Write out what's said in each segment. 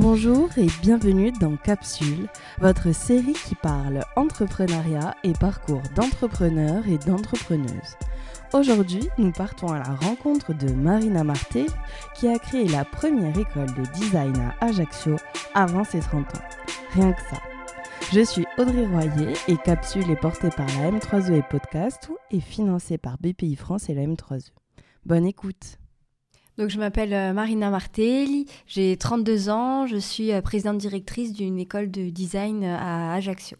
Bonjour et bienvenue dans Capsule, votre série qui parle entrepreneuriat et parcours d'entrepreneurs et d'entrepreneuses. Aujourd'hui, nous partons à la rencontre de Marina Marté, qui a créé la première école de design à Ajaccio avant ses 30 ans. Rien que ça. Je suis Audrey Royer et Capsule est portée par la M3E et Podcast et financée par BPI France et la M3E. Bonne écoute. Donc, je m'appelle euh, Marina Martelli, j'ai 32 ans, je suis euh, présidente directrice d'une école de design euh, à Ajaccio.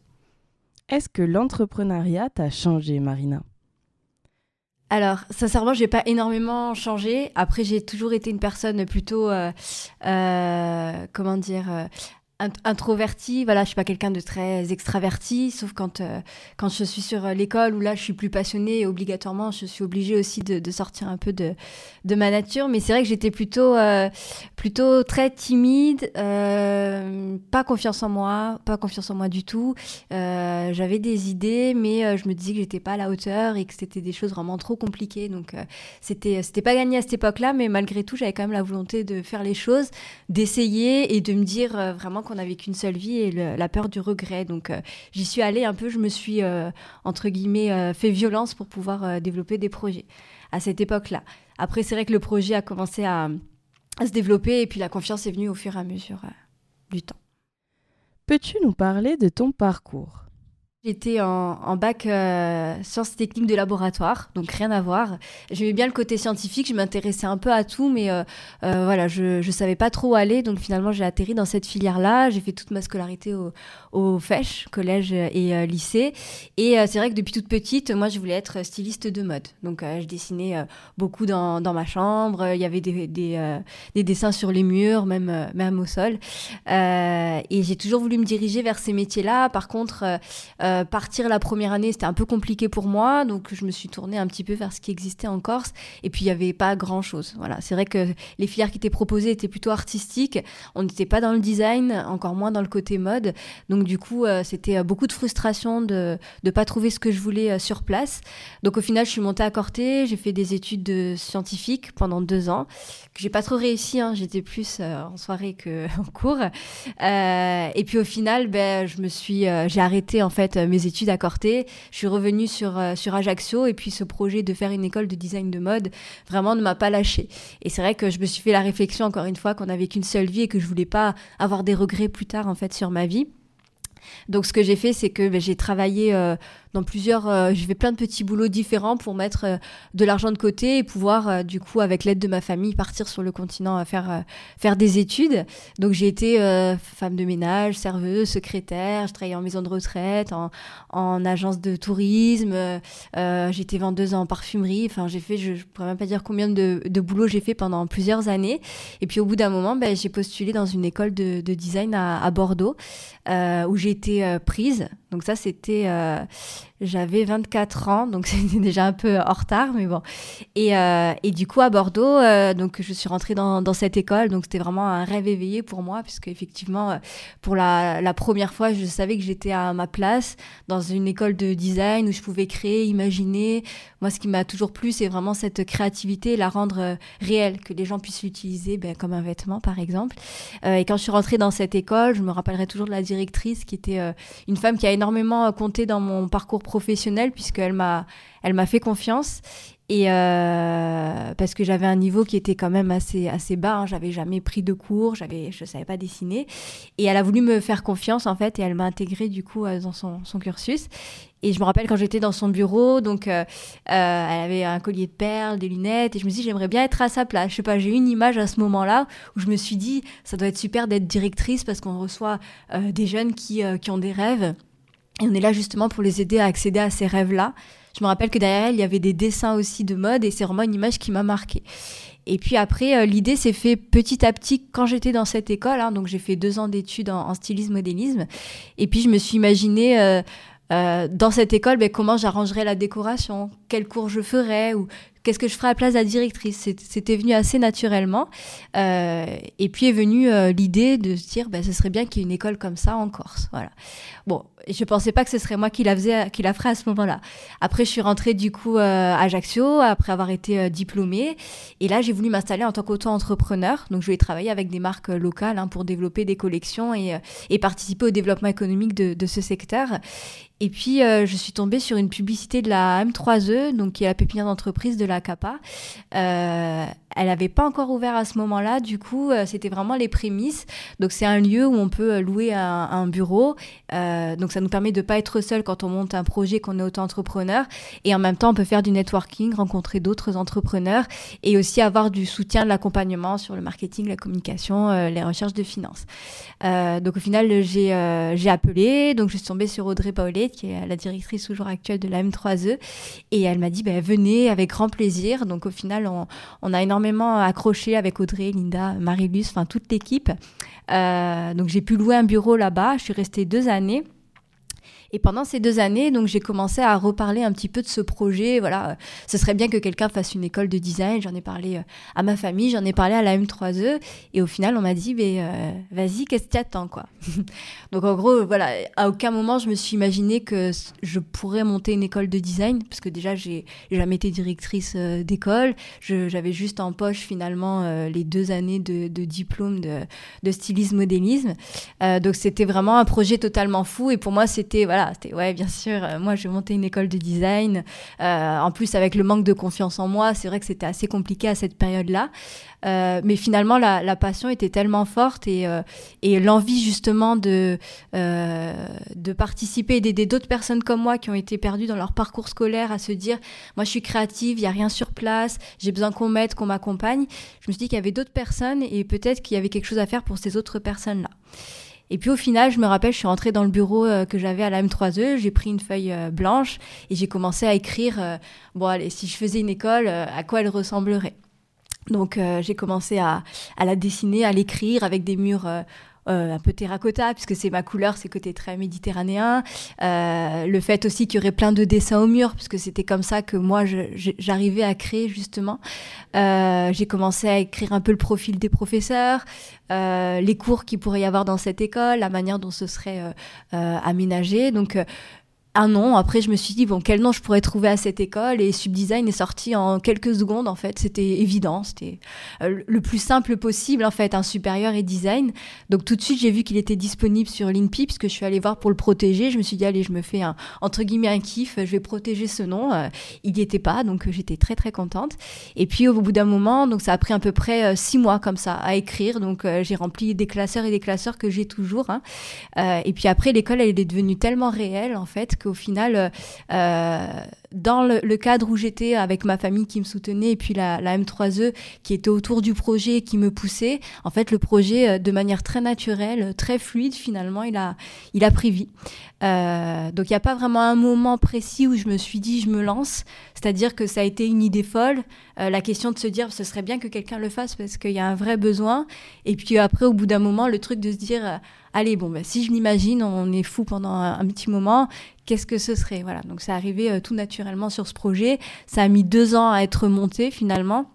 Est-ce que l'entrepreneuriat t'a changé, Marina? Alors, sincèrement, j'ai pas énormément changé. Après, j'ai toujours été une personne plutôt, euh, comment dire, introverti, voilà, je suis pas quelqu'un de très extraverti, sauf quand euh, quand je suis sur euh, l'école où là je suis plus passionnée et obligatoirement je suis obligée aussi de, sortir un peu de, de ma nature. Mais c'est vrai que j'étais plutôt euh, plutôt très timide, pas confiance en moi, pas confiance en moi du tout. J'avais des idées, mais je me disais que j'étais pas à la hauteur et que c'était des choses vraiment trop compliquées. Donc c'était c'était pas gagné à cette époque-là, mais malgré tout j'avais quand même la volonté de faire les choses, d'essayer et de me dire vraiment qu'on n'avait qu'une seule vie et la peur du regret. Donc euh, j'y suis allée un peu, je me suis, euh, entre guillemets, euh, fait violence pour pouvoir développer des projets à cette époque-là. Après, c'est vrai que le projet a commencé à, à, se développer et puis la confiance est venue au fur et à mesure du temps. Peux-tu nous parler de ton parcours? J'étais en, bac euh, sciences techniques de laboratoire, donc rien à voir. J'aimais bien le côté scientifique, je m'intéressais un peu à tout, mais euh, euh, voilà, je ne savais pas trop où aller, donc finalement j'ai atterri dans cette filière-là. J'ai fait toute ma scolarité au, au FECH, collège et lycée. Et c'est vrai que depuis toute petite, moi je voulais être styliste de mode. Donc je dessinais beaucoup dans, ma chambre, il y avait des, des, des, dessins sur les murs, même, même au sol. et j'ai toujours voulu me diriger vers ces métiers-là. Par contre, partir la première année, c'était un peu compliqué pour moi, donc je me suis tournée un petit peu vers ce qui existait en Corse. Et puis il n'y avait pas grand-chose. Voilà, c'est vrai que les filières qui étaient proposées étaient plutôt artistiques. On n'était pas dans le design, encore moins dans le côté mode. Donc du coup, euh, c'était euh, beaucoup de frustration de ne pas trouver ce que je voulais sur place. Donc au final, je suis montée à Corté, j'ai fait des études de scientifiques pendant deux ans, que j'ai pas trop réussi. Hein. J'étais plus en soirée que en cours. et puis au final, ben, je me j'ai arrêté en fait mes études à Corté. Je suis revenue sur, euh, sur Ajaccio et puis ce projet de faire une école de design de mode vraiment ne m'a pas lâché. Et c'est vrai que je me suis fait la réflexion encore une fois qu'on n'avait qu'une seule vie et que je voulais pas avoir des regrets plus tard en fait sur ma vie. Donc ce que j'ai fait, c'est que ben, j'ai travaillé euh, dans plusieurs, euh, j'ai fait plein de petits boulots différents pour mettre euh, de l'argent de côté et pouvoir euh, du coup avec l'aide de ma famille partir sur le continent à faire faire des études. Donc j'ai été femme de ménage, serveuse, secrétaire, je travaillais en maison de retraite, en, en agence de tourisme, été vendeuse en parfumerie. Enfin j'ai fait, je, je pourrais même pas dire combien de, de boulots j'ai fait pendant plusieurs années. Et puis au bout d'un moment, ben, j'ai postulé dans une école de, de design à, à Bordeaux où j'ai été prise. Donc ça c'était j'avais 24 ans, donc c'était déjà un peu en retard, mais bon. Et, euh, et du coup, à Bordeaux, euh, donc je suis rentrée dans, dans cette école, donc c'était vraiment un rêve éveillé pour moi, puisque effectivement, euh, pour la, la première fois, je savais que j'étais à ma place dans une école de design où je pouvais créer, imaginer. Moi, ce qui m'a toujours plu, c'est vraiment cette créativité, la rendre réelle, que les gens puissent l'utiliser ben, comme un vêtement, par exemple. et quand je suis rentrée dans cette école, je me rappellerai toujours de la directrice, qui était une femme qui a énormément compté dans mon parcours professionnelle puisqu'elle m'a elle m'a fait confiance. Et euh, parce que j'avais un niveau qui était quand même assez assez bas hein. j'avais jamais pris de cours j'avais je savais pas dessiner. Et elle a voulu me faire confiance en fait et elle m'a intégré du coup euh, dans son, cursus. Et je me rappelle quand j'étais dans son bureau donc euh, elle avait un collier de perles des lunettes et je me suis dit j'aimerais bien être à sa place. Je sais pas j'ai eu une image à ce moment-là où je me suis dit ça doit être super d'être directrice parce qu'on reçoit des jeunes qui qui ont des rêves et on est là justement pour les aider à accéder à ces rêves-là. Je me rappelle que derrière elle, il y avait des dessins aussi de mode et c'est vraiment une image qui m'a marquée. Et puis après, euh, l'idée s'est fait petit à petit quand j'étais dans cette école. Hein, donc j'ai fait deux ans d'études en, stylisme modélisme. Et puis je me suis imaginée euh, euh, dans cette école ben, comment j'arrangerais la décoration, quel cours je ferais ou qu'est-ce que je ferais à la place de la directrice C'était venu assez naturellement. et puis est venue l'idée de se dire, bah, ce serait bien qu'il y ait une école comme ça en Corse. Voilà. Bon, je pensais pas que ce serait moi qui la faisais, qui la ferais à ce moment-là. Après, je suis rentrée du coup à Ajaccio après avoir été diplômée. Et là, j'ai voulu m'installer en tant qu'auto-entrepreneur. Donc, je vais travailler avec des marques locales hein, pour développer des collections et, et participer au développement économique de, ce secteur. Et puis, euh, je suis tombée sur une publicité de la M3E, donc qui est la pépinière d'entreprise de la CAPA. Euh, elle n'avait pas encore ouvert à ce moment-là, du coup, euh, c'était vraiment les prémices. Donc, c'est un lieu où on peut louer un, un bureau. donc, ça nous permet de ne pas être seul quand on monte un projet, qu'on est auto-entrepreneur. Et en même temps, on peut faire du networking, rencontrer d'autres entrepreneurs et aussi avoir du soutien, de l'accompagnement sur le marketing, la communication, les recherches de finances. donc, au final, j'ai appelé. Donc, je suis tombée sur Audrey Paolet qui est la directrice toujours actuelle de la M3E. Et elle m'a dit, bah, venez avec grand plaisir. Donc au final, on, a énormément accroché avec Audrey, Linda, Marie-Luce, enfin toute l'équipe. Euh, donc j'ai pu louer un bureau là-bas. Je suis restée deux années. Et pendant ces deux années, donc j'ai commencé à reparler un petit peu de ce projet. Voilà, ce serait bien que quelqu'un fasse une école de design. J'en ai parlé euh, à ma famille, j'en ai parlé à la M3E, et au final, on m'a dit, mais euh, vas-y, qu'est-ce que tu attends, quoi? donc en gros, voilà, à aucun moment je me suis imaginé que je pourrais monter une école de design, parce que déjà j'ai jamais été directrice euh, d'école. J'avais juste en poche finalement les deux années de, diplôme de, de stylisme modélisme. donc c'était vraiment un projet totalement fou, et pour moi c'était voilà c'était ouais, bien sûr. Euh, moi, j'ai monté une école de design. Euh, en plus, avec le manque de confiance en moi, c'est vrai que c'était assez compliqué à cette période-là. Euh, mais finalement, la, passion était tellement forte et, et l'envie justement de, de participer et d'aider d'autres personnes comme moi qui ont été perdues dans leur parcours scolaire à se dire, moi je suis créative, il n'y a rien sur place, j'ai besoin qu'on m'aide, qu'on m'accompagne. Je me suis dit qu'il y avait d'autres personnes et peut-être qu'il y avait quelque chose à faire pour ces autres personnes-là. Et puis au final, je me rappelle, je suis rentrée dans le bureau euh, que j'avais à la M3E, j'ai pris une feuille euh, blanche et j'ai commencé à écrire, euh, bon allez, si je faisais une école, à quoi elle ressemblerait. Donc j'ai commencé à, la dessiner, à l'écrire avec des murs un peu terracotta, puisque c'est ma couleur, c'est côté très méditerranéen. Euh, le fait aussi qu'il y aurait plein de dessins au mur, puisque c'était comme ça que moi, j'arrivais à créer justement. Euh, j'ai commencé à écrire un peu le profil des professeurs, les cours qu'il pourrait y avoir dans cette école, la manière dont ce serait aménagé. Donc, un nom. Après, je me suis dit, bon, quel nom je pourrais trouver à cette école? Et Subdesign est sorti en quelques secondes, en fait. C'était évident. C'était euh, le plus simple possible, en fait, un supérieur et design. Donc, tout de suite, j'ai vu qu'il était disponible sur l'INPI, puisque je suis allée voir pour le protéger. Je me suis dit, allez, je me fais un, entre guillemets, un kiff. Je vais protéger ce nom. Euh, il n'y était pas, donc euh, j'étais très, très contente. Et puis, au bout d'un moment, donc ça a pris à peu près six mois comme ça à écrire. Donc, j'ai rempli des classeurs et des classeurs que j'ai toujours. Hein. et puis après, l'école, elle est devenue tellement réelle, en fait, que au final, euh, euh, dans le, cadre où j'étais avec ma famille qui me soutenait et puis la, M3E qui était autour du projet et qui me poussait, en fait, le projet, euh, de manière très naturelle, très fluide, finalement, il a, il a pris vie. donc, il n'y a pas vraiment un moment précis où je me suis dit, je me lance. C'est-à-dire que ça a été une idée folle. la question de se dire, ce serait bien que quelqu'un le fasse parce qu'il y a un vrai besoin. Et puis après, au bout d'un moment, le truc de se dire, allez, bon, ben, si je l'imagine, on est fou pendant un, petit moment, qu'est-ce que ce serait Voilà, donc c'est arrivé euh, tout naturellement sur ce projet. Ça a mis deux ans à être monté finalement.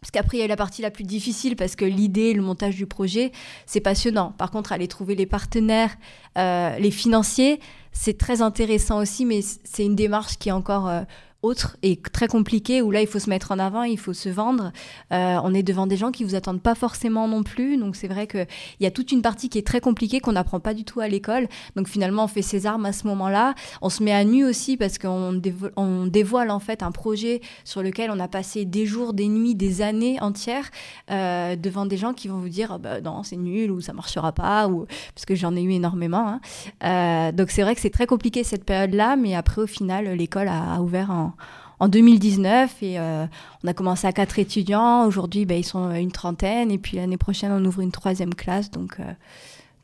Parce qu'après, il y a la partie la plus difficile parce que l'idée, le montage du projet, c'est passionnant. Par contre, aller trouver les partenaires, euh, les financiers, c'est très intéressant aussi, mais c'est une démarche qui est encore euh, autre et très compliqué où là il faut se mettre en avant, il faut se vendre. Euh, on est devant des gens qui vous attendent pas forcément non plus, donc c'est vrai qu'il y a toute une partie qui est très compliquée qu'on n'apprend pas du tout à l'école. Donc finalement on fait ses armes à ce moment-là. On se met à nu aussi parce qu'on on dévoile en fait un projet sur lequel on a passé des jours, des nuits, des années entières euh, devant des gens qui vont vous dire ah bah non c'est nul ou ça marchera pas ou parce que j'en ai eu énormément. Hein. Euh, donc c'est vrai que c'est très compliqué cette période-là, mais après au final l'école a ouvert en, en 2019 et euh, on a commencé à quatre étudiants. Aujourd'hui, ben, ils sont une trentaine et puis l'année prochaine, on ouvre une troisième classe. Donc, euh,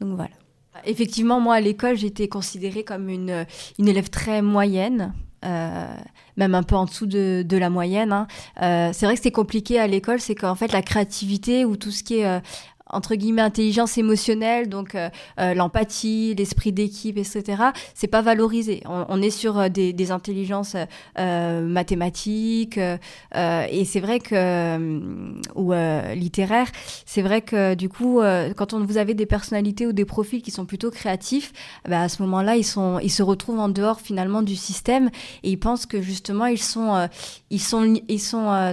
donc voilà. Effectivement, moi, à l'école, j'étais considérée comme une, une élève très moyenne. Euh, même un peu en dessous de, la moyenne. Hein. c'est vrai que c'est compliqué à l'école, c'est qu'en fait la créativité ou tout ce qui est entre guillemets intelligence émotionnelle, donc l'empathie, l'esprit d'équipe, etc. C'est pas valorisé. On, est sur des, intelligences mathématiques et c'est vrai que ou littéraires. C'est vrai que du coup, quand on, vous avez des personnalités ou des profils qui sont plutôt créatifs, bah, à ce moment-là, ils se retrouvent en dehors finalement du système et ils pensent que justement ils sont,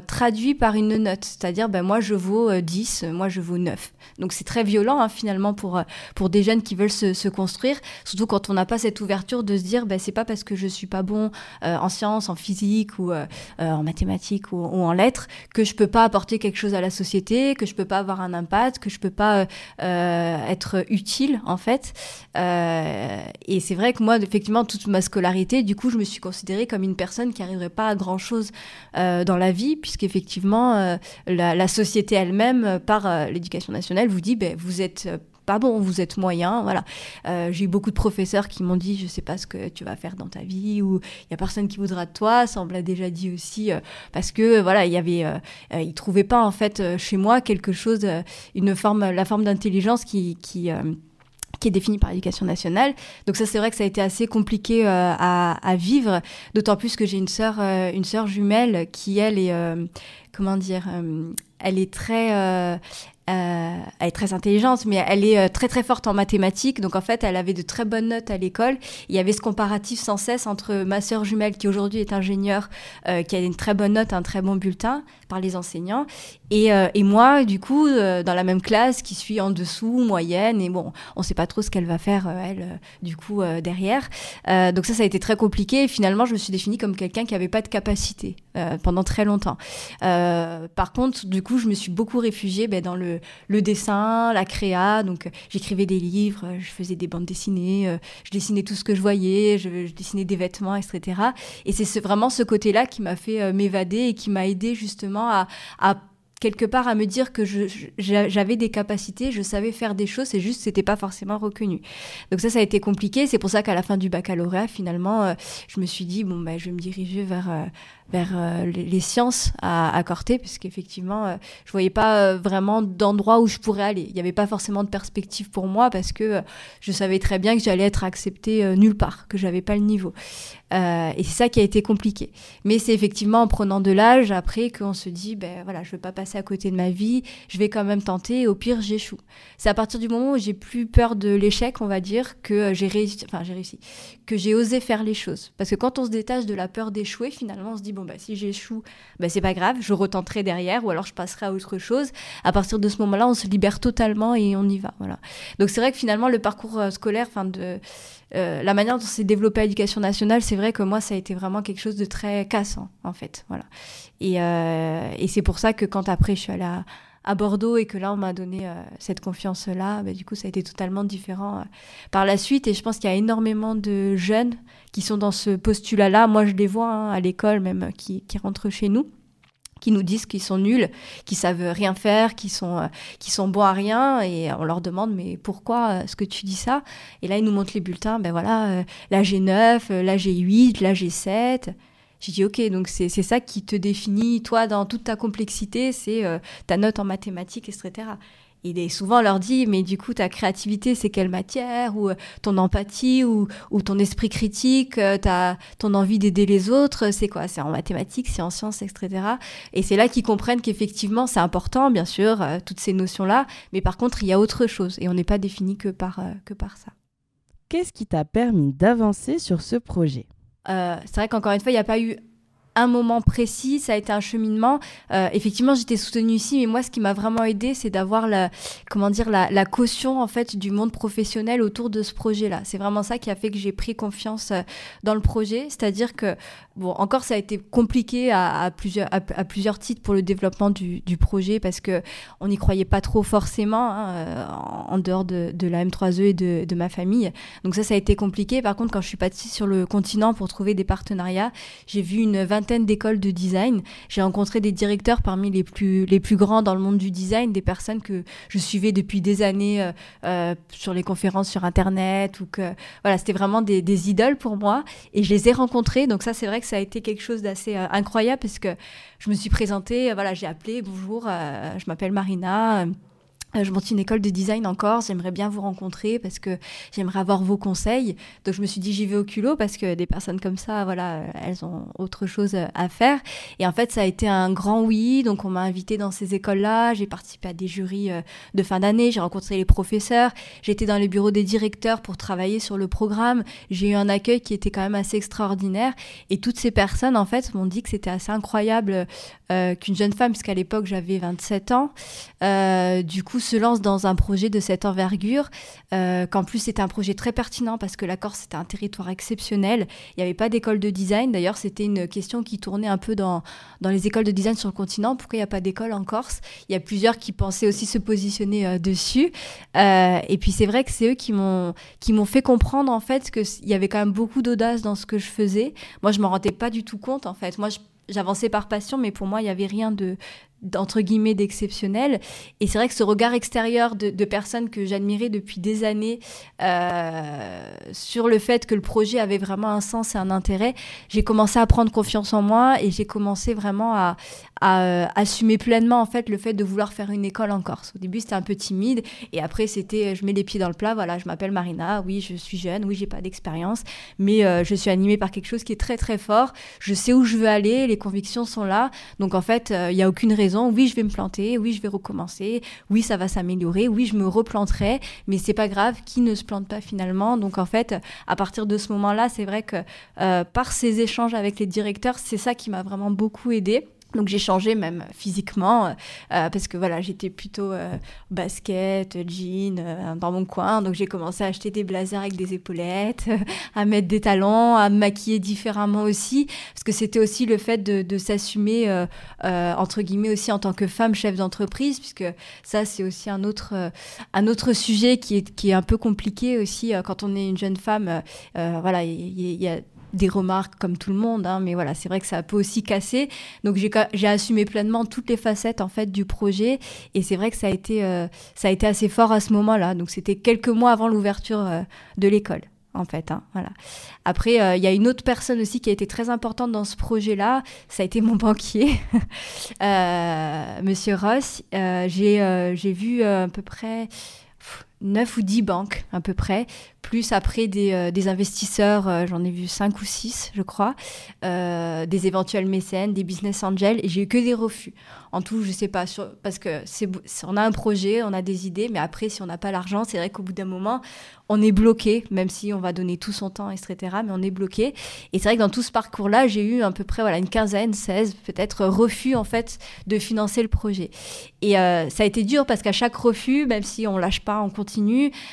traduits par une note, c'est-à-dire ben moi je vaux 10, moi je vaux 9. Donc c'est très violent hein, finalement pour, euh, pour des jeunes qui veulent se, construire, surtout quand on n'a pas cette ouverture de se dire ben, c'est pas parce que je suis pas bon euh, en sciences, en physique ou euh, en mathématiques ou, en lettres que je peux pas apporter quelque chose à la société, que je peux pas avoir un impact, que je peux pas être utile en fait. et c'est vrai que moi effectivement toute ma scolarité, du coup je me suis considérée comme une personne qui n'arriverait pas à grand chose dans la vie puisqu'effectivement la, la société elle-même par l'éducation nationale vous dit, ben, vous êtes euh, pas bon, vous êtes moyen, voilà. Euh, j'ai eu beaucoup de professeurs qui m'ont dit, je sais pas ce que tu vas faire dans ta vie, ou il y a personne qui voudra de toi, ça on me l'a déjà dit aussi, euh, parce que voilà, il y avait, ils trouvaient pas en fait chez moi quelque chose, une forme, la forme d'intelligence qui, qui est définie par l'éducation nationale. Donc ça, c'est vrai que ça a été assez compliqué à, à, vivre, d'autant plus que j'ai une sœur, une sœur jumelle qui, elle, est, comment dire, elle est très, euh, elle est très intelligente, mais elle est euh, très très forte en mathématiques. Donc en fait, elle avait de très bonnes notes à l'école. Il y avait ce comparatif sans cesse entre ma sœur jumelle, qui aujourd'hui est ingénieure, euh, qui a une très bonne note, un très bon bulletin par les enseignants, et, et moi, du coup, dans la même classe, qui suis en dessous, moyenne. Et bon, on ne sait pas trop ce qu'elle va faire, elle, du coup, derrière. donc ça, ça a été très compliqué. Et finalement, je me suis définie comme quelqu'un qui n'avait pas de capacité pendant très longtemps. par contre, du coup, je me suis beaucoup réfugiée ben, dans le dessin, la créa. Donc, euh, j'écrivais des livres, euh, je faisais des bandes dessinées, euh, je dessinais tout ce que je voyais, je, dessinais des vêtements, etc. Et c'est vraiment ce côté-là qui m'a fait m'évader et qui m'a aidé justement à, quelque part à me dire que j'avais des capacités, je savais faire des choses, c'est juste c'était pas forcément reconnu. Donc ça, ça a été compliqué. C'est pour ça qu'à la fin du baccalauréat, finalement, je me suis dit bon ben, je vais me diriger vers vers euh, les, sciences à, à Corté, puisqu'effectivement, euh, je voyais pas euh, vraiment d'endroit où je pourrais aller. Il n'y avait pas forcément de perspective pour moi parce que je savais très bien que j'allais être acceptée nulle part, que j'avais pas le niveau. et c'est ça qui a été compliqué. Mais c'est effectivement en prenant de l'âge après qu'on se dit, ben voilà, je veux pas passer à côté de ma vie, je vais quand même tenter. Et au pire, j'échoue. C'est à partir du moment où j'ai plus peur de l'échec, on va dire, que j'ai réussi, enfin j'ai réussi, que j'ai osé faire les choses. Parce que quand on se détache de la peur d'échouer, finalement, on se dit bah si j'échoue, bah c'est pas grave, je retenterai derrière ou alors je passerai à autre chose. À partir de ce moment-là, on se libère totalement et on y va, voilà. Donc c'est vrai que finalement le parcours euh, scolaire, enfin de euh, la manière dont s'est développée l'éducation nationale, c'est vrai que moi ça a été vraiment quelque chose de très cassant en fait, voilà. Et, euh, et c'est pour ça que quand après je suis allée à à Bordeaux et que là on m'a donné euh, cette confiance là bah, du coup ça a été totalement différent euh, par la suite. Et je pense qu'il y a énormément de jeunes qui sont dans ce postulat là moi je les vois hein, à l'école même qui, rentrent chez nous qui nous disent qu'ils sont nuls, qu'ils savent rien faire, qu'ils sont, euh, sont bons à rien, et on leur demande mais pourquoi est-ce que tu dis ça? Et là ils nous montrent les bulletins, ben voilà, là j'ai 9, là j'ai 8, là j'ai 7, j'ai dit, ok, donc c'est ça qui te définit, toi, dans toute ta complexité, c'est euh, ta note en mathématiques, etc. Et souvent, on leur dit, mais du coup, ta créativité, c'est quelle matière? Ou euh, ton empathie, ou, ou ton esprit critique, euh, ta, ton envie d'aider les autres, c'est quoi? C'est en mathématiques, c'est en sciences, etc. Et c'est là qu'ils comprennent qu'effectivement, c'est important, bien sûr, toutes ces notions-là, mais par contre, il y a autre chose, et on n'est pas défini que par, que par ça. Qu'est-ce qui t'a permis d'avancer sur ce projet? Euh, c'est vrai qu'encore une fois, il n'y a pas eu un moment précis, ça a été un cheminement. Euh, effectivement, j'étais soutenue ici, mais moi, ce qui m'a vraiment aidé, c'est d'avoir la, comment dire, la, caution en fait du monde professionnel autour de ce projet-là. C'est vraiment ça qui a fait que j'ai pris confiance euh, dans le projet, c'est-à-dire que bon, encore, ça a été compliqué à, plusieurs, à, plusieurs titres pour le développement du, projet parce que on n'y croyait pas trop forcément hein, en, dehors de, la M3E et de, de, ma famille. Donc ça, ça a été compliqué. Par contre, quand je suis partie sur le continent pour trouver des partenariats, j'ai vu une vingtaine d'écoles de design. J'ai rencontré des directeurs parmi les plus, les plus grands dans le monde du design, des personnes que je suivais depuis des années euh, euh, sur les conférences sur Internet ou que voilà, c'était vraiment des, idoles pour moi. Et je les ai rencontrés. Donc ça, c'est vrai que ça a été quelque chose d'assez euh, incroyable parce que je me suis présentée, voilà, j'ai appelé, bonjour, je m'appelle Marina. Euh, je monte une école de design en Corse, j'aimerais bien vous rencontrer parce que j'aimerais avoir vos conseils. Donc je me suis dit j'y vais au culot parce que des personnes comme ça, voilà, euh, elles ont autre chose euh, à faire. Et en fait, ça a été un grand oui. Donc on m'a invité dans ces écoles-là, j'ai participé à des jurys de fin d'année, j'ai rencontré les professeurs, j'étais dans les bureaux des directeurs pour travailler sur le programme. J'ai eu un accueil qui était quand même assez extraordinaire. Et toutes ces personnes, en fait, m'ont dit que c'était assez incroyable qu'une jeune femme, puisqu'à l'époque j'avais 27 ans, du coup se lance dans un projet de cette envergure, euh, qu'en plus c'était un projet très pertinent parce que la Corse c'était un territoire exceptionnel. Il n'y avait pas d'école de design. D'ailleurs, c'était une question qui tournait un peu dans, dans les écoles de design sur le continent. Pourquoi il n'y a pas d'école en Corse? Il y a plusieurs qui pensaient aussi se positionner euh, dessus. Euh, et puis c'est vrai que c'est eux qui m'ont fait comprendre en fait qu'il y avait quand même beaucoup d'audace dans ce que je faisais. Moi, je m'en rendais pas du tout compte en fait. Moi, j'avançais par passion, mais pour moi, il n'y avait rien de, d'entre guillemets d'exceptionnel. Et c'est vrai que ce regard extérieur de, personnes que j'admirais depuis des années euh, sur le fait que le projet avait vraiment un sens et un intérêt, j'ai commencé à prendre confiance en moi et j'ai commencé vraiment à, à euh, assumer pleinement en fait le fait de vouloir faire une école en Corse. Au début, c'était un peu timide et après, c'était je mets les pieds dans le plat. Voilà, je m'appelle Marina. Oui, je suis jeune. Oui, j'ai pas d'expérience, mais euh, je suis animée par quelque chose qui est très très fort. Je sais où je veux aller. Les convictions sont là. Donc en fait, il n'y a aucune raison oui, je vais me planter, oui, je vais recommencer, oui, ça va s'améliorer, oui, je me replanterai, mais c'est pas grave, qui ne se plante pas finalement? Donc en fait, à partir de ce moment-là, c'est vrai que euh, par ces échanges avec les directeurs, c'est ça qui m'a vraiment beaucoup aidé. Donc j'ai changé même physiquement euh, euh, parce que voilà j'étais plutôt euh, basket, jean dans mon coin. Donc j'ai commencé à acheter des blazers avec des épaulettes, à mettre des talons, à me maquiller différemment aussi parce que c'était aussi le fait de, de s'assumer entre guillemets aussi en tant que femme chef d'entreprise puisque ça c'est aussi un autre un autre sujet qui est qui est un peu compliqué aussi quand on est une jeune femme voilà il y, y, a des remarques comme tout le monde, hein, mais voilà, c'est vrai que ça peut aussi casser. Donc j'ai assumé pleinement toutes les facettes en fait du projet, et c'est vrai que ça a été euh, assez fort à ce moment-là. Donc c'était quelques mois avant l'ouverture euh, de l'école. En fait, hein, voilà. Après, euh, il y a une autre personne aussi qui a été très importante dans ce projet-là. Ça a été mon banquier, Monsieur Ross. j'ai vu à peu près 9 ou 10 banques à peu près, plus après des, euh, investisseurs, euh, j'en ai vu 5 ou 6 je crois, euh, des éventuels mécènes, des business angels, et j'ai eu que des refus. En tout, je sais pas, parce que on a un projet, on a des idées, mais après, si on n'a pas l'argent, c'est vrai qu'au bout d'un moment, on est bloqué, même si on va donner tout son temps, etc., mais on est bloqué. Et c'est vrai que dans tout ce parcours-là, j'ai eu à peu près voilà, une quinzaine, 16 peut-être refus en fait de financer le projet. Et ça a été dur parce qu'à chaque refus, même si on lâche pas, on continue,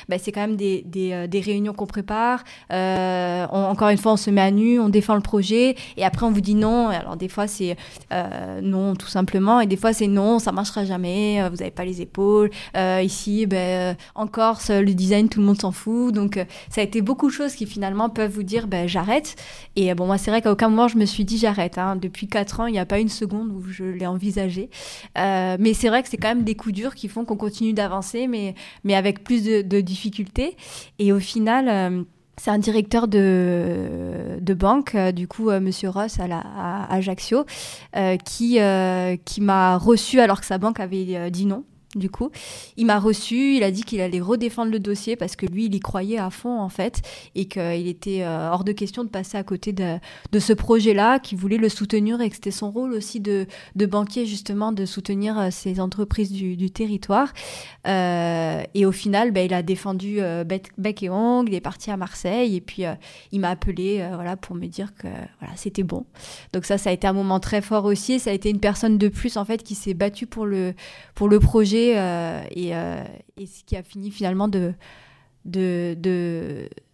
bah, c'est quand même des, des réunions qu'on prépare. Euh, encore une fois, on se met à nu, on défend le projet, et après on vous dit non. Alors des fois c'est euh, non tout simplement, et des fois c'est non, ça marchera jamais, euh, vous n'avez pas les épaules. ici, ben, en Corse, le design, tout le monde s'en fout. Donc ça a été beaucoup de choses qui finalement peuvent vous dire ben, j'arrête. Et bon, moi c'est vrai qu'à aucun moment je me suis dit j'arrête. Hein. Depuis 4 ans, il n'y a pas une seconde où je l'ai envisagé. mais c'est vrai que c'est quand même des coups durs qui font qu'on continue d'avancer, mais, mais avec plus de, difficultés. Et au final, euh, c'est un directeur de, banque, euh, du coup, euh, Monsieur Ross à, Ajaccio, qui m'a reçu alors que sa banque avait dit non du coup. Il m'a reçu, il a dit qu'il allait redéfendre le dossier parce que lui, il y croyait à fond, en fait, et qu'il était euh, hors de question de passer à côté de, ce projet-là, qu'il voulait le soutenir et que c'était son rôle aussi de, banquier, justement, de soutenir euh, ces entreprises du, territoire. Euh, et au final, ben, il a défendu bec et ongle, il est parti à Marseille, et puis il m'a appelé voilà, pour me dire que voilà, c'était bon. Donc ça, ça a été un moment très fort aussi, ça a été une personne de plus, en fait, qui s'est battue pour le, pour le projet euh, euh, et, ce qui a fini finalement de,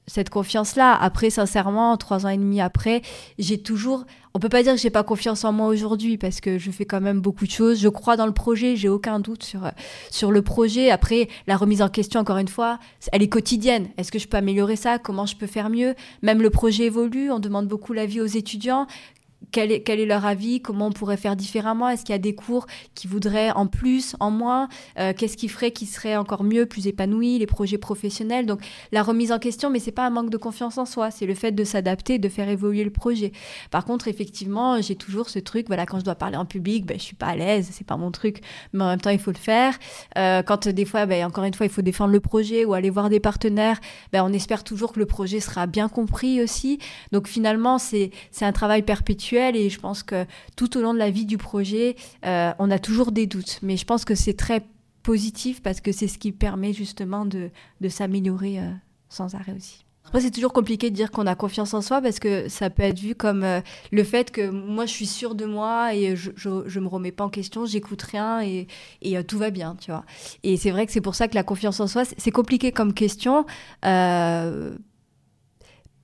cette confiance-là. Après, sincèrement, trois ans et demi après, j'ai toujours. On peut pas dire que j'ai pas confiance en moi aujourd'hui parce que je fais quand même beaucoup de choses. Je crois dans le projet, j'ai aucun doute sur, sur le projet. Après, la remise en question, encore une fois, elle est quotidienne. Est-ce que je peux améliorer ça? Comment je peux faire mieux? Même le projet évolue, on demande beaucoup l'avis aux étudiants quel est, leur avis, comment on pourrait faire différemment, est-ce qu'il y a des cours qui voudraient en plus, en moins, qu'est-ce qui ferait qui serait encore mieux, plus épanoui, les projets professionnels. Donc la remise en question, mais c'est pas un manque de confiance en soi, c'est le fait de s'adapter, de faire évoluer le projet. Par contre, effectivement, j'ai toujours ce truc, voilà, quand je dois parler en public, ben, je suis pas à l'aise, c'est pas mon truc, mais en même temps, il faut le faire. quand des fois, ben, encore une fois, il faut défendre le projet ou aller voir des partenaires, ben, on espère toujours que le projet sera bien compris aussi. Donc finalement, c'est un travail perpétuel et je pense que tout au long de la vie du projet, euh, on a toujours des doutes. Mais je pense que c'est très positif parce que c'est ce qui permet justement de, de s'améliorer euh, sans arrêt aussi. Après, c'est toujours compliqué de dire qu'on a confiance en soi parce que ça peut être vu comme euh, le fait que moi, je suis sûre de moi et je, je, me remets pas en question, j'écoute rien et, et tout va bien, tu vois. Et c'est vrai que c'est pour ça que la confiance en soi, c'est compliqué comme question.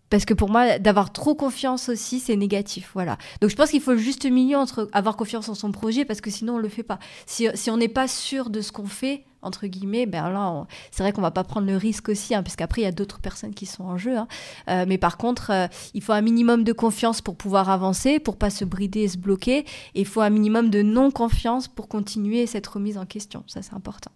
Parce que pour moi, d'avoir trop confiance aussi, c'est négatif. Voilà. Donc je pense qu'il faut le juste milieu entre avoir confiance en son projet, parce que sinon on le fait pas. Si, si on n'est pas sûr de ce qu'on fait, entre guillemets, ben là, c'est vrai qu'on va pas prendre le risque aussi, hein, puisqu'après il y a d'autres personnes qui sont en jeu. Hein. Euh, mais par contre, euh, il faut un minimum de confiance pour pouvoir avancer, pour pas se brider et se bloquer. Et il faut un minimum de non-confiance pour continuer cette remise en question. Ça, c'est important.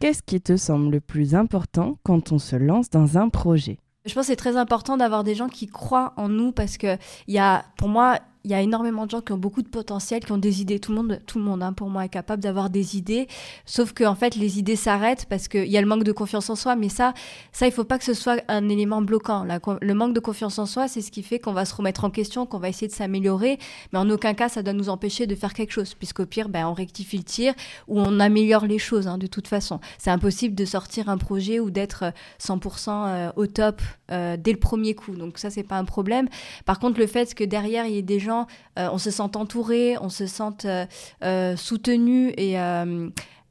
Qu'est-ce qui te semble le plus important quand on se lance dans un projet? Je pense que c'est très important d'avoir des gens qui croient en nous parce que il y a, pour moi, il y a énormément de gens qui ont beaucoup de potentiel, qui ont des idées. Tout le monde, tout le monde hein, pour moi, est capable d'avoir des idées. Sauf que en fait, les idées s'arrêtent parce qu'il y a le manque de confiance en soi. Mais ça, ça, il faut pas que ce soit un élément bloquant. le manque de confiance en soi, c'est ce qui fait qu'on va se remettre en question, qu'on va essayer de s'améliorer. Mais en aucun cas, ça doit nous empêcher de faire quelque chose, puisqu'au pire, ben, on rectifie le tir ou on améliore les choses. Hein, de toute façon, c'est impossible de sortir un projet ou d'être 100% euh, au top euh, dès le premier coup. Donc ça, c'est pas un problème. Par contre, le fait que derrière, il y ait des gens euh, on se sent entouré, on se sent euh, euh, soutenu et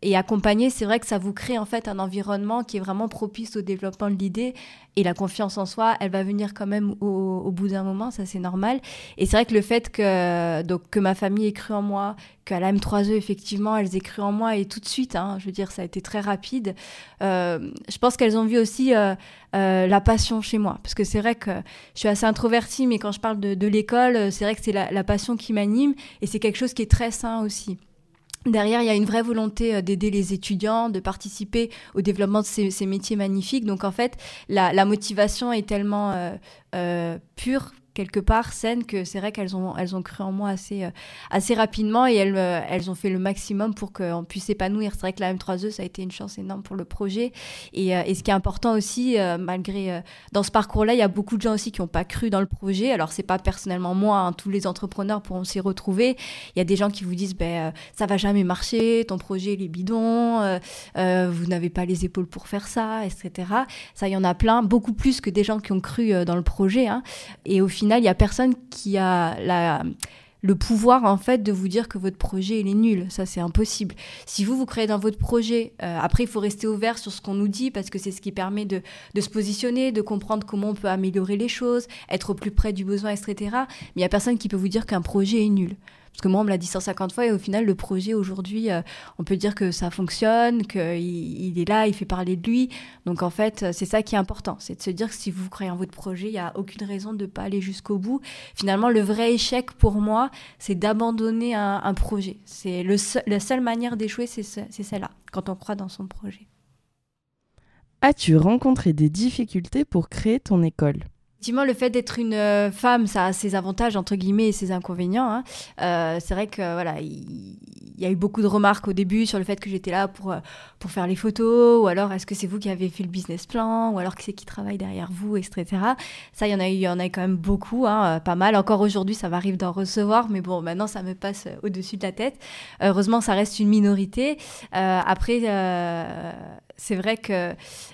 et accompagner, c'est vrai que ça vous crée en fait un environnement qui est vraiment propice au développement de l'idée. Et la confiance en soi, elle va venir quand même au, bout d'un moment, ça c'est normal. Et c'est vrai que le fait que, donc, que ma famille ait cru en moi, qu'à la M3E, effectivement, elles aient cru en moi et tout de suite, hein, je veux dire, ça a été très rapide. Euh, je pense qu'elles ont vu aussi euh, euh, la passion chez moi. Parce que c'est vrai que je suis assez introvertie, mais quand je parle de, l'école, c'est vrai que c'est la, la passion qui m'anime et c'est quelque chose qui est très sain aussi. Derrière, il y a une vraie volonté euh, d'aider les étudiants, de participer au développement de ces, métiers magnifiques. Donc en fait, la, motivation est tellement euh, euh, pure quelque part saine que c'est vrai qu'elles ont, elles ont cru en moi assez, euh, assez rapidement et elles, euh, elles ont fait le maximum pour qu'on puisse s'épanouir. C'est vrai que la M3E, ça a été une chance énorme pour le projet. Et, euh, et ce qui est important aussi, malgré dans ce parcours-là, il y a beaucoup de gens aussi qui n'ont pas cru dans le projet. Alors, c'est pas personnellement moi, hein, tous les entrepreneurs pourront s'y retrouver. Il y a des gens qui vous disent, ben, ça va jamais marcher, ton projet, il est bidon, vous n'avez pas les épaules pour faire ça, etc. Ça, il y en a plein, beaucoup plus que des gens qui ont cru dans le projet. Hein. Et au final, il n'y a personne qui a le pouvoir en fait de vous dire que votre projet est nul. Ça c'est impossible. Si vous vous créez dans votre projet, euh, après il faut rester ouvert sur ce qu'on nous dit parce que c'est ce qui permet de, de, se positionner, de comprendre comment on peut améliorer les choses, être au plus près du besoin, etc. Mais il n'y a personne qui peut vous dire qu'un projet est nul. Parce que moi, on me l'a dit 150 fois et au final, le projet aujourd'hui, euh, on peut dire que ça fonctionne, qu'il il est là, il fait parler de lui. Donc en fait, euh, c'est ça qui est important. C'est de se dire que si vous créez un votre projet, il n'y a aucune raison de ne pas aller jusqu'au bout. Finalement, le vrai échec pour moi, c'est d'abandonner un, projet. C'est la seule manière d'échouer, c'est celle-là, quand on croit dans son projet. As-tu rencontré des difficultés pour créer ton école? Effectivement, le fait d'être une euh, femme, ça a ses avantages entre guillemets et ses inconvénients. Hein. Euh, c'est vrai que voilà, il y, a eu beaucoup de remarques au début sur le fait que j'étais là pour euh, pour faire les photos, ou alors est-ce que c'est vous qui avez fait le business plan, ou alors qui c'est qui travaille derrière vous, etc. Ça, il y en a eu, y en a quand même beaucoup, hein, pas mal. Encore aujourd'hui, ça m'arrive d'en recevoir, mais bon, maintenant ça me passe au-dessus de la tête. Heureusement, ça reste une minorité. après c'est vrai que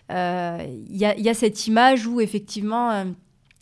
il y, a cette image où effectivement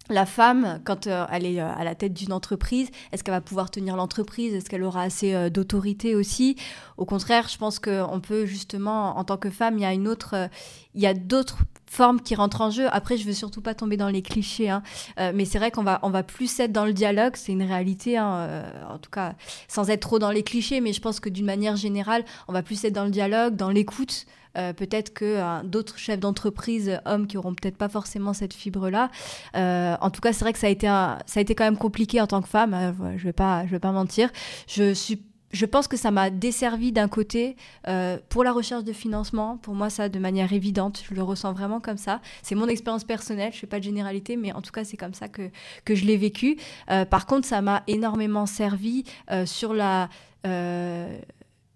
la femme, quand euh, elle est euh, à la tête d'une entreprise, est-ce qu'elle va pouvoir tenir l'entreprise? Est-ce qu'elle aura assez euh, d'autorité aussi? Au contraire, je pense qu'on peut justement, en tant que femme, il y a une autre, il y a d'autres formes qui rentrent en jeu. Après, je veux surtout pas tomber dans les clichés, hein. mais c'est vrai qu'on va, on va plus être dans le dialogue, c'est une réalité, hein, en tout cas, sans être trop dans les clichés, mais je pense que d'une manière générale, on va plus être dans le dialogue, dans l'écoute, peut-être que d'autres chefs d'entreprise, hommes, qui auront peut-être pas forcément cette fibre-là. en tout cas, c'est vrai que ça a été, ça a été quand même compliqué en tant que femme. je vais pas, je vais pas mentir. Je suis je pense que ça m'a desservi d'un côté euh, pour la recherche de financement. Pour moi, ça, de manière évidente, je le ressens vraiment comme ça. C'est mon expérience personnelle, je ne fais pas de généralité, mais en tout cas, c'est comme ça que, que je l'ai vécu. Euh, par contre, ça m'a énormément servi euh, sur la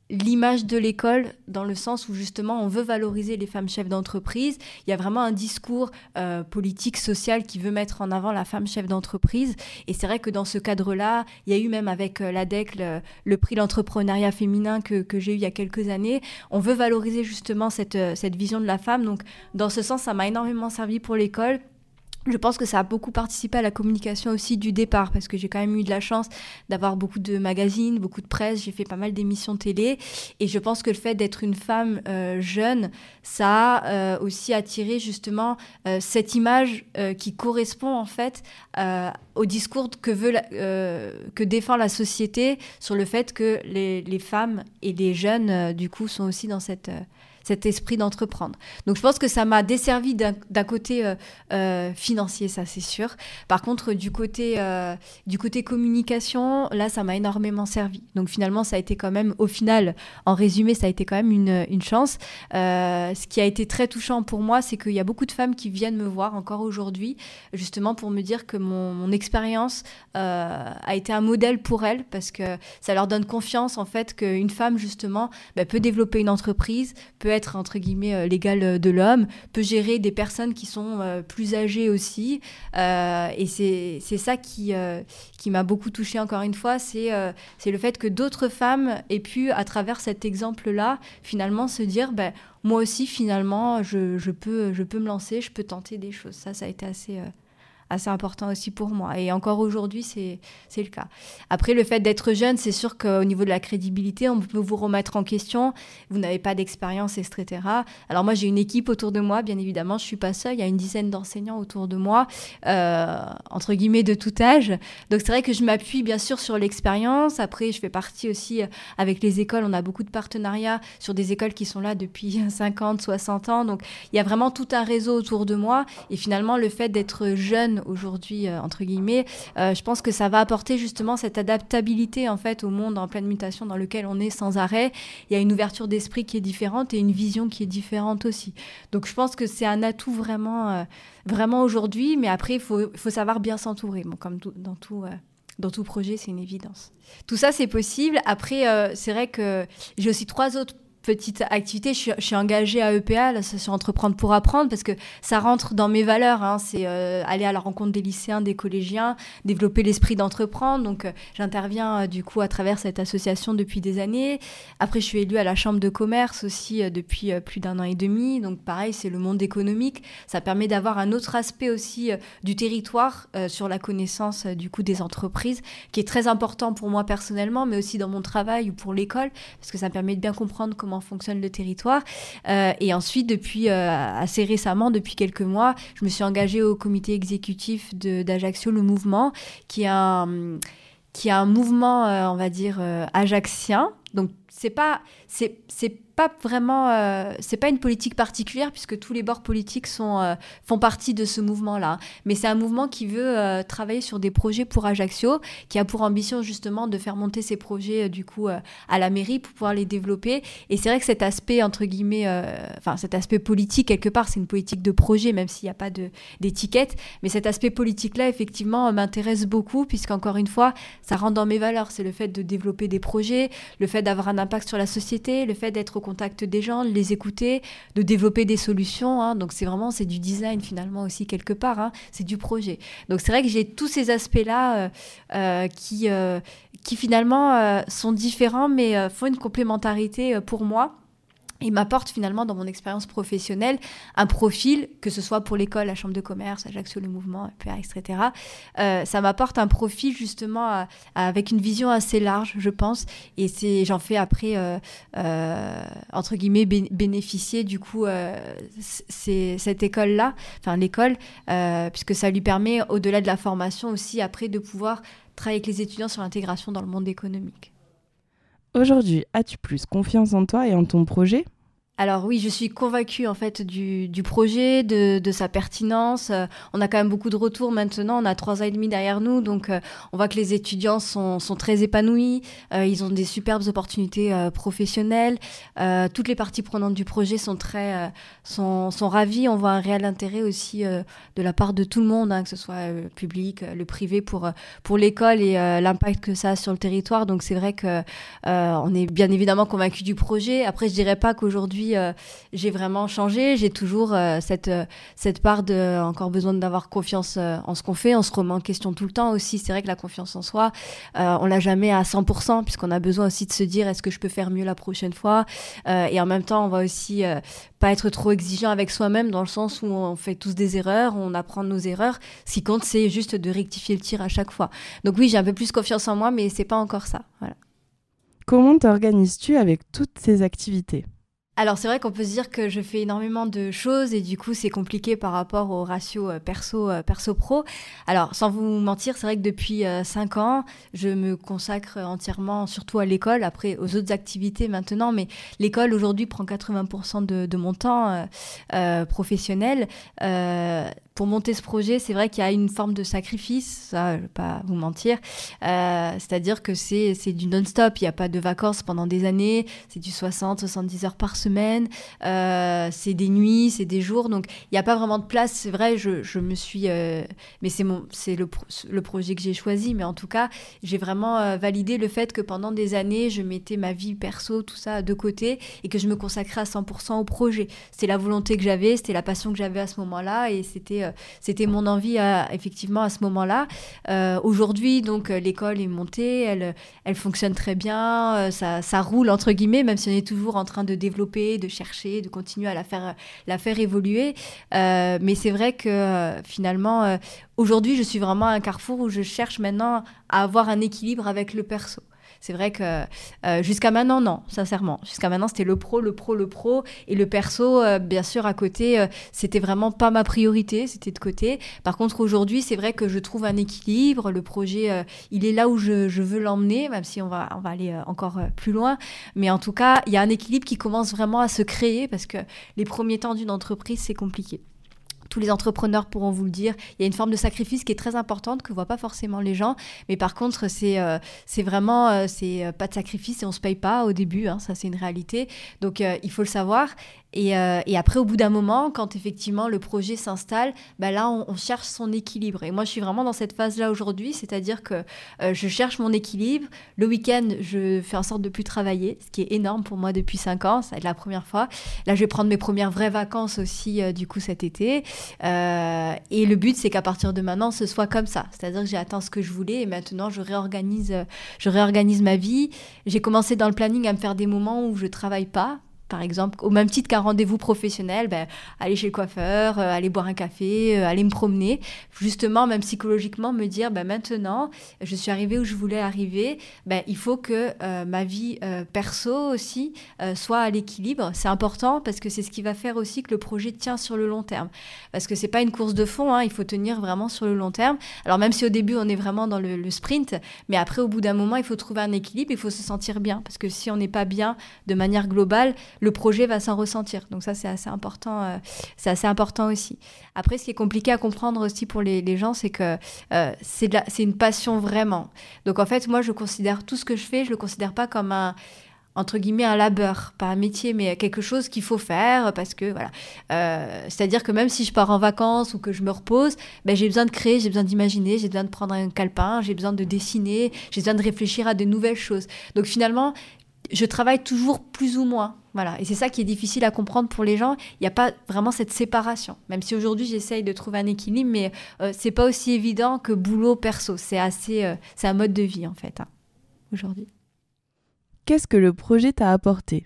l'image de l'école dans le sens où justement on veut valoriser les femmes chefs d'entreprise. Il y a vraiment un discours euh, politique, social qui veut mettre en avant la femme chef d'entreprise. Et c'est vrai que dans ce cadre-là, il y a eu même avec euh, l'ADEC le, prix l'entrepreneuriat féminin que, que j'ai eu il y a quelques années. On veut valoriser justement cette, euh, cette vision de la femme. Donc dans ce sens, ça m'a énormément servi pour l'école. Je pense que ça a beaucoup participé à la communication aussi du départ, parce que j'ai quand même eu de la chance d'avoir beaucoup de magazines, beaucoup de presse, j'ai fait pas mal d'émissions télé, et je pense que le fait d'être une femme euh, jeune, ça a euh, aussi attiré justement euh, cette image qui correspond en fait au discours que, veut que défend la société sur le fait que les, les femmes et les jeunes, du coup, sont aussi dans cette cet esprit d'entreprendre. Donc je pense que ça m'a desservi d'un côté euh, euh, financier, ça c'est sûr. Par contre, du côté, euh, du côté communication, là, ça m'a énormément servi. Donc finalement, ça a été quand même, au final, en résumé, ça a été quand même une, une chance. ce qui a été très touchant pour moi, c'est qu'il y a beaucoup de femmes qui viennent me voir encore aujourd'hui, justement pour me dire que mon, expérience a été un modèle pour elles, parce que ça leur donne confiance, en fait, qu'une femme, justement, bah, peut développer une entreprise, peut être entre guillemets euh, l'égal de l'homme, peut gérer des personnes qui sont euh, plus âgées aussi. Euh, et c'est ça qui, qui m'a beaucoup touchée encore une fois, c'est c'est le fait que d'autres femmes aient pu, à travers cet exemple-là, finalement se dire, ben, moi aussi finalement, je, je, peux, je peux me lancer, je peux tenter des choses. Ça, ça a été assez assez important aussi pour moi. Et encore aujourd'hui, c'est le cas. Après, le fait d'être jeune, c'est sûr qu'au niveau de la crédibilité, on peut vous remettre en question. Vous n'avez pas d'expérience, etc. Alors moi, j'ai une équipe autour de moi, bien évidemment. Je suis pas seule. Il y a une dizaine d'enseignants autour de moi, euh, entre guillemets, de tout âge. Donc c'est vrai que je m'appuie bien sûr sur l'expérience. Après, je fais partie aussi euh, avec les écoles. On a beaucoup de partenariats sur des écoles qui sont là depuis 50, 60 ans. Donc il y a vraiment tout un réseau autour de moi. Et finalement, le fait d'être jeune aujourd'hui, euh, entre guillemets, euh, je pense que ça va apporter justement cette adaptabilité en fait au monde en pleine mutation dans lequel on est sans arrêt. Il y a une ouverture d'esprit qui est différente et une vision qui est différente aussi. Donc je pense que c'est un atout vraiment, euh, vraiment aujourd'hui, mais après il faut, savoir bien s'entourer, bon, comme dans tout projet, c'est une évidence. Tout ça, c'est possible. Après, c'est vrai que j'ai aussi trois autres petite activité. Je suis, engagée à EPA, l'association Entreprendre pour apprendre, parce que ça rentre dans mes valeurs. Hein. C'est euh, aller à la rencontre des lycéens, des collégiens, développer l'esprit d'entreprendre. Donc, euh, j'interviens euh, du coup à travers cette association depuis des années. Après, je suis élue à la Chambre de commerce aussi depuis plus d'un an et demi. Donc, pareil, c'est le monde économique. Ça permet d'avoir un autre aspect aussi du territoire sur la connaissance du coup des entreprises, qui est très important pour moi personnellement, mais aussi dans mon travail ou pour l'école, parce que ça me permet de bien comprendre comment fonctionne le territoire. Euh, et ensuite, depuis euh, assez récemment, depuis quelques mois, je me suis engagée au comité exécutif d'Ajaccio, le mouvement, qui est un, qui a un mouvement, euh, on va dire, ajaxien. Donc, c'est pas, c'est pas vraiment, euh, c'est pas une politique particulière puisque tous les bords politiques sont, euh, font partie de ce mouvement-là. Mais c'est un mouvement qui veut euh, travailler sur des projets pour Ajaccio, qui a pour ambition justement de faire monter ces projets du coup à la mairie pour pouvoir les développer. Et c'est vrai que cet aspect entre guillemets, enfin cet aspect politique quelque part, c'est une politique de projet même s'il n'y a pas d'étiquette. Mais cet aspect politique-là effectivement m'intéresse beaucoup puisqu'encore une fois, ça rentre dans mes valeurs. C'est le fait de développer des projets, le fait d'avoir un impact sur la société, le fait d'être contact des gens, de les écouter, de développer des solutions. Hein. Donc c'est vraiment c'est du design finalement aussi quelque part. Hein. C'est du projet. Donc c'est vrai que j'ai tous ces aspects-là euh, euh, qui, euh, qui finalement sont différents mais font une complémentarité pour moi il m'apporte finalement dans mon expérience professionnelle un profil, que ce soit pour l'école, la chambre de commerce, Ajaccio le mouvement, etc. Euh, ça m'apporte un profil justement avec une vision assez large, je pense, et c'est j'en fais après euh, euh, entre guillemets bénéficier du coup c'est cette école là, enfin l'école, puisque ça lui permet au-delà de la formation aussi après de pouvoir travailler avec les étudiants sur l'intégration dans le monde économique. Aujourd'hui, as-tu plus confiance en toi et en ton projet alors oui, je suis convaincue en fait du, projet, de, sa pertinence. Euh, on a quand même beaucoup de retours maintenant. On a trois ans et demi derrière nous, donc euh, on voit que les étudiants sont, très épanouis. Euh, ils ont des superbes opportunités professionnelles. toutes les parties prenantes du projet sont très sont, sont ravies. On voit un réel intérêt aussi de la part de tout le monde, hein, que ce soit le public, le privé, pour pour l'école et l'impact que ça a sur le territoire. Donc c'est vrai que on est bien évidemment convaincu du projet. Après, je dirais pas qu'aujourd'hui euh, j'ai vraiment changé. J'ai toujours euh, cette, euh, cette part de encore besoin d'avoir confiance en ce qu'on fait. On se remet en question tout le temps aussi. C'est vrai que la confiance en soi, on l'a jamais à 100% puisqu'on a besoin aussi de se dire est-ce que je peux faire mieux la prochaine fois? et en même temps, on va aussi pas être trop exigeant avec soi-même dans le sens où on fait tous des erreurs, on apprend nos erreurs. Ce qui compte, c'est juste de rectifier le tir à chaque fois. Donc oui, j'ai un peu plus confiance en moi, mais c'est pas encore ça. Comment t'organises-tu avec toutes ces activités? Alors c'est vrai qu'on peut se dire que je fais énormément de choses et du coup c'est compliqué par rapport au ratio euh, perso euh, perso pro. Alors sans vous mentir, c'est vrai que depuis 5 euh, ans, je me consacre entièrement surtout à l'école, après aux autres activités maintenant, mais l'école aujourd'hui prend 80% de, mon temps professionnel pour monter ce projet, c'est vrai qu'il y a une forme de sacrifice, ça, je vais pas vous mentir. C'est-à-dire que c'est, du non-stop, il n'y a pas de vacances pendant des années, c'est du 60, 70 heures par semaine, euh, c'est des nuits, c'est des jours, donc il n'y a pas vraiment de place. C'est vrai, je, me suis. Euh, mais c'est, le, projet que j'ai choisi, mais en tout cas, j'ai vraiment validé le fait que pendant des années, je mettais ma vie perso, tout ça de côté, et que je me consacrais à 100% au projet. C'était la volonté que j'avais, c'était la passion que j'avais à ce moment-là, et c'était euh, mon envie effectivement à ce moment-là. Euh, aujourd'hui, donc euh, l'école est montée, elle, elle fonctionne très bien, ça, ça, roule entre guillemets, même si on est toujours en train de développer, de chercher, de continuer à la faire, la faire évoluer. mais c'est vrai que finalement, aujourd'hui, je suis vraiment à un carrefour où je cherche maintenant à avoir un équilibre avec le perso. C'est vrai que euh, jusqu'à maintenant, non, sincèrement. Jusqu'à maintenant, c'était le pro, le pro, le pro. Et le perso, euh, bien sûr, à côté, euh, c'était vraiment pas ma priorité, c'était de côté. Par contre, aujourd'hui, c'est vrai que je trouve un équilibre. Le projet, il est là où je, je veux l'emmener, même si on va, on va aller encore plus loin. Mais en tout cas, il y a un équilibre qui commence vraiment à se créer parce que les premiers temps d'une entreprise, c'est compliqué tous les entrepreneurs pourront vous le dire. Il y a une forme de sacrifice qui est très importante que voient pas forcément les gens. Mais par contre, c'est euh, vraiment euh, c'est euh, pas de sacrifice et on se paye pas au début. Hein, ça, c'est une réalité. Donc, il faut le savoir. Euh, et, après, au bout d'un moment, quand effectivement le projet s'installe, bah là, on, cherche son équilibre. Et moi, je suis vraiment dans cette phase-là aujourd'hui, c'est-à-dire que euh, je cherche mon équilibre. Le week-end, je fais en sorte de plus travailler, ce qui est énorme pour moi depuis 5 ans. Ça va être la première fois. Là, je vais prendre mes premières vraies vacances aussi, euh, du coup, cet été. et le but, c'est qu'à partir de maintenant, ce soit comme ça. C'est-à-dire que j'ai atteint ce que je voulais et maintenant, je réorganise, je réorganise ma vie. J'ai commencé dans le planning à me faire des moments où je travaille pas par exemple, au même titre qu'un rendez-vous professionnel, ben, aller chez le coiffeur, euh, aller boire un café, euh, aller me promener, justement, même psychologiquement, me dire, ben, maintenant, je suis arrivée où je voulais arriver, ben, il faut que euh, ma vie perso aussi soit à l'équilibre. C'est important parce que c'est ce qui va faire aussi que le projet tient sur le long terme. Parce que c'est pas une course de fond, hein, il faut tenir vraiment sur le long terme. Alors même si au début on est vraiment dans le, le sprint, mais après au bout d'un moment, il faut trouver un équilibre, il faut se sentir bien. Parce que si on n'est pas bien de manière globale, le projet va s'en ressentir. Donc ça, c'est assez important. Euh, c'est assez important aussi. Après, ce qui est compliqué à comprendre aussi pour les, gens, c'est que euh, c'est une passion vraiment. Donc en fait, moi, je considère tout ce que je fais, je le considère pas comme un entre guillemets un labeur, pas un métier, mais quelque chose qu'il faut faire parce que voilà. Euh, c'est-à-dire que même si je pars en vacances ou que je me repose, ben, j'ai besoin de créer, j'ai besoin d'imaginer, j'ai besoin de prendre un calepin, j'ai besoin de dessiner, j'ai besoin de réfléchir à de nouvelles choses. Donc finalement, je travaille toujours plus ou moins. Voilà. Et c'est ça qui est difficile à comprendre pour les gens. Il n'y a pas vraiment cette séparation. Même si aujourd'hui j'essaye de trouver un équilibre, mais euh, c'est pas aussi évident que boulot perso. C'est assez, euh, un mode de vie en fait hein, aujourd'hui. Qu'est-ce que le projet t'a apporté?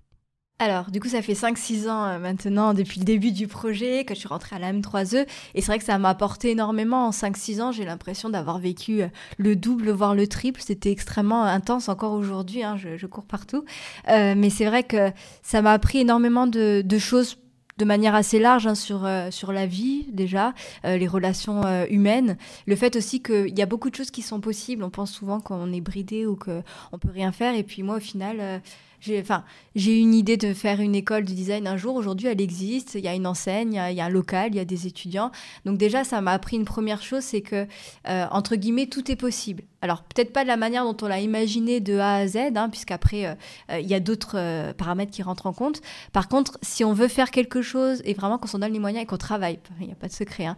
Alors, du coup, ça fait 5-6 ans euh, maintenant, depuis le début du projet, que je suis rentrée à la M3E. Et c'est vrai que ça m'a apporté énormément. En 5-6 ans, j'ai l'impression d'avoir vécu euh, le double, voire le triple. C'était extrêmement intense encore aujourd'hui. Hein, je, cours partout. Euh, mais c'est vrai que ça m'a appris énormément de, choses de manière assez large hein, sur, sur la vie déjà, les relations humaines, le fait aussi qu'il y a beaucoup de choses qui sont possibles. On pense souvent qu'on est bridé ou qu'on peut rien faire. Et puis moi, au final j'ai enfin, j'ai une idée de faire une école de design un jour. Aujourd'hui, elle existe. Il y a une enseigne, il y a, un local, il y a des étudiants. Donc déjà, ça m'a appris une première chose, c'est que, euh, entre guillemets, tout est possible. Alors peut-être pas de la manière dont on l'a imaginé de A à Z, hein, puisqu'après, euh, euh, il y a d'autres paramètres qui rentrent en compte. Par contre, si on veut faire quelque chose, et vraiment qu'on s'en donne les moyens et qu'on travaille, il n'y a pas de secret, hein,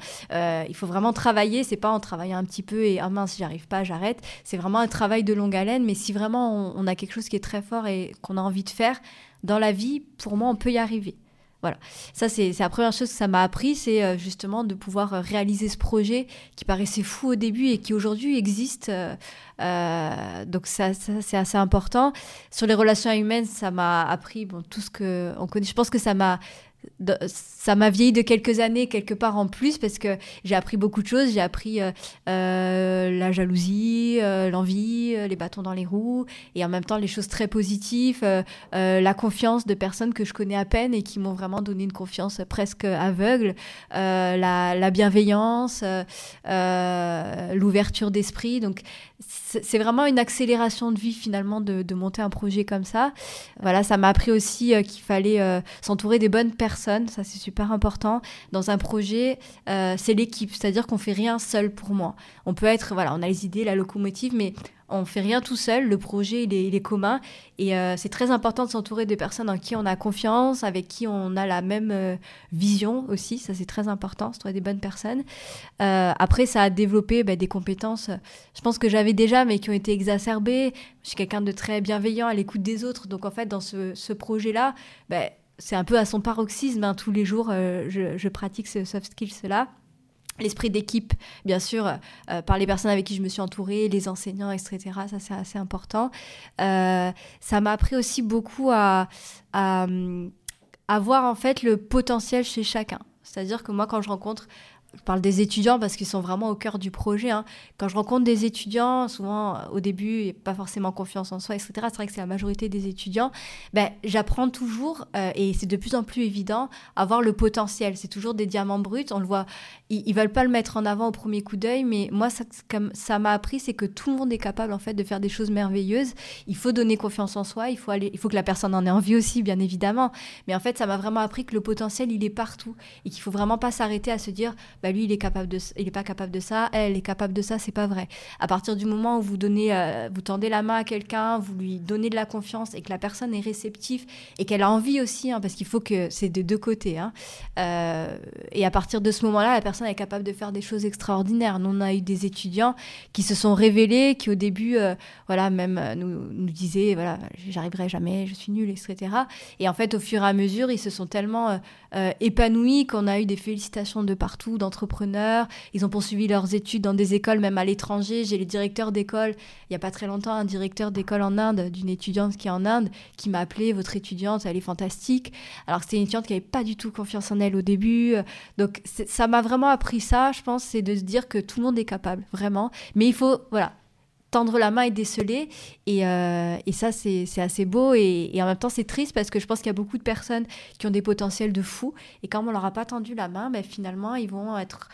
il faut vraiment travailler. C'est pas en travaillant un petit peu et, ah mince, j'y arrive pas, j'arrête. C'est vraiment un travail de longue haleine. Mais si vraiment on, on a quelque chose qui est très fort et qu'on a envie de faire, dans la vie, pour moi, on peut y arriver. Voilà, ça c'est la première chose que ça m'a appris, c'est euh, justement de pouvoir euh, réaliser ce projet qui paraissait fou au début et qui aujourd'hui existe. Euh, donc ça, c'est assez important. Sur les relations humaines, ça m'a appris bon, tout ce que on connaît. Je pense que ça m'a ça m'a vieilli de quelques années quelque part en plus parce que j'ai appris beaucoup de choses. J'ai appris euh, euh, la jalousie, euh, l'envie, les bâtons dans les roues et en même temps les choses très positives, la confiance de personnes que je connais à peine et qui m'ont vraiment donné une confiance presque aveugle, la, la, bienveillance, l'ouverture d'esprit. Donc c'est vraiment une accélération de vie finalement de, de, monter un projet comme ça. Voilà, ça m'a appris aussi qu'il fallait s'entourer des bonnes personnes. Ça c'est super important. Dans un projet, euh, c'est l'équipe, c'est-à-dire qu'on fait rien seul pour moi. On peut être, voilà, on a les idées, la locomotive, mais on fait rien tout seul. Le projet, il est, commun. Et euh, c'est très important de s'entourer de personnes en qui on a confiance, avec qui on a la même euh, vision aussi. Ça, c'est très important, s'entourer des bonnes personnes. après, ça a développé bah, des compétences, je pense que j'avais déjà, mais qui ont été exacerbées. Je suis quelqu'un de très bienveillant à l'écoute des autres. Donc, en fait, dans ce, projet-là, bah, c'est un peu à son paroxysme. Hein. Tous les jours, euh, je, pratique ce soft skills-là. L'esprit d'équipe, bien sûr, euh, par les personnes avec qui je me suis entourée, les enseignants, etc. Ça, c'est assez important. Euh, ça m'a appris aussi beaucoup à, à, voir en fait le potentiel chez chacun. C'est-à-dire que moi, quand je rencontre je parle des étudiants parce qu'ils sont vraiment au cœur du projet. Hein. Quand je rencontre des étudiants, souvent euh, au début, pas forcément confiance en soi, etc. C'est vrai que c'est la majorité des étudiants. Ben, j'apprends toujours, euh, et c'est de plus en plus évident, à voir le potentiel. C'est toujours des diamants bruts. On le voit, ils, ne veulent pas le mettre en avant au premier coup d'œil, mais moi, ça, comme ça m'a appris, c'est que tout le monde est capable en fait de faire des choses merveilleuses. Il faut donner confiance en soi. Il faut aller, il faut que la personne en ait envie aussi, bien évidemment. Mais en fait, ça m'a vraiment appris que le potentiel, il est partout et qu'il faut vraiment pas s'arrêter à se dire bah, lui il est capable de il est pas capable de ça. Elle est capable de ça c'est pas vrai. À partir du moment où vous donnez euh, vous tendez la main à quelqu'un vous lui donnez de la confiance et que la personne est réceptive et qu'elle a envie aussi hein, parce qu'il faut que c'est des deux côtés hein, euh, et à partir de ce moment là la personne est capable de faire des choses extraordinaires. Nous on a eu des étudiants qui se sont révélés qui au début euh, voilà même nous, nous disaient voilà j'arriverai jamais je suis nulle etc et en fait au fur et à mesure ils se sont tellement épanouis qu'on a eu des félicitations de partout entrepreneurs. Ils ont poursuivi leurs études dans des écoles, même à l'étranger. J'ai les directeurs d'école, il n'y a pas très longtemps, un directeur d'école en Inde, d'une étudiante qui est en Inde, qui m'a appelé Votre étudiante, elle est fantastique. Alors c'était une étudiante qui n'avait pas du tout confiance en elle au début. Donc ça m'a vraiment appris ça, je pense, c'est de se dire que tout le monde est capable, vraiment. Mais il faut, voilà, tendre la main et déceler. Et, euh, et ça, c'est assez beau. Et, en même temps, c'est triste parce que je pense qu'il y a beaucoup de personnes qui ont des potentiels de fou. Et quand on leur a pas tendu la main, ben, finalement, ils vont être,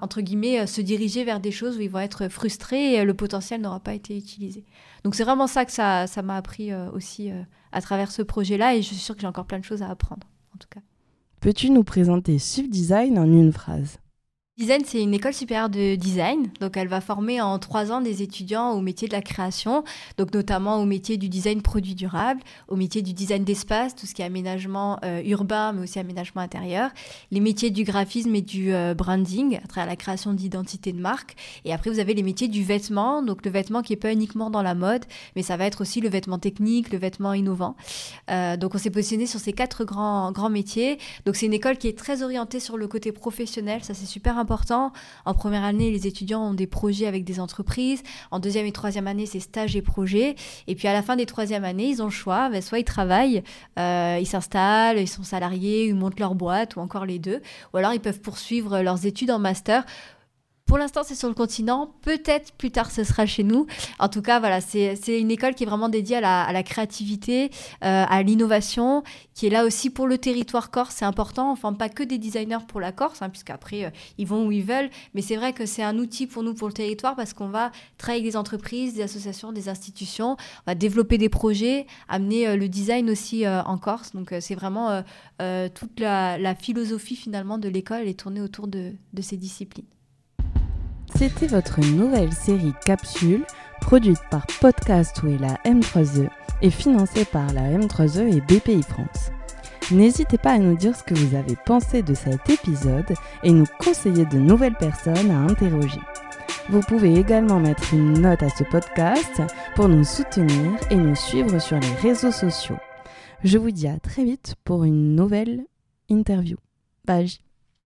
entre guillemets, euh, se diriger vers des choses où ils vont être frustrés et le potentiel n'aura pas été utilisé. Donc c'est vraiment ça que ça m'a appris euh, aussi à travers ce projet-là. Et je suis sûre que j'ai encore plein de choses à apprendre, en tout cas. Peux-tu nous présenter Swift Design en une phrase? Design, c'est une école supérieure de design. Donc, elle va former en trois ans des étudiants au métier de la création, donc notamment au métier du design produit durable, au métier du design d'espace, tout ce qui est aménagement euh, urbain, mais aussi aménagement intérieur, les métiers du graphisme et du euh, branding, à travers la création d'identité de marque. Et après, vous avez les métiers du vêtement, donc le vêtement qui est pas uniquement dans la mode, mais ça va être aussi le vêtement technique, le vêtement innovant. Euh, donc, on s'est positionné sur ces quatre grands, grands métiers. Donc, c'est une école qui est très orientée sur le côté professionnel, ça c'est super important en première année, les étudiants ont des projets avec des entreprises. En deuxième et troisième année, c'est stages et projets. Et puis à la fin des troisième années, ils ont le choix. Ben, soit ils travaillent, euh, ils s'installent, ils sont salariés, ils montent leur boîte, ou encore les deux. Ou alors ils peuvent poursuivre leurs études en master Pour l'instant, c'est sur le continent. Peut-être plus tard, ce sera chez nous. En tout cas, voilà, c'est une école qui est vraiment dédiée à la, créativité, euh, à l'innovation, qui est là aussi pour le territoire corse. C'est important. On ne forme pas que des designers pour la Corse, hein, puisqu'après, euh, ils vont où ils veulent. Mais c'est vrai que c'est un outil pour nous, pour le territoire, parce qu'on va travailler avec des entreprises, des associations, des institutions. On va développer des projets, amener euh, le design aussi en Corse. Donc, c'est vraiment toute la, philosophie finalement de l'école, est tournée autour de ces disciplines. C'était votre nouvelle série Capsule, produite par Podcast et la M3E et financée par la M3E et BPI France. N'hésitez pas à nous dire ce que vous avez pensé de cet épisode et nous conseiller de nouvelles personnes à interroger. Vous pouvez également mettre une note à ce podcast pour nous soutenir et nous suivre sur les réseaux sociaux. Je vous dis à très vite pour une nouvelle interview. Bye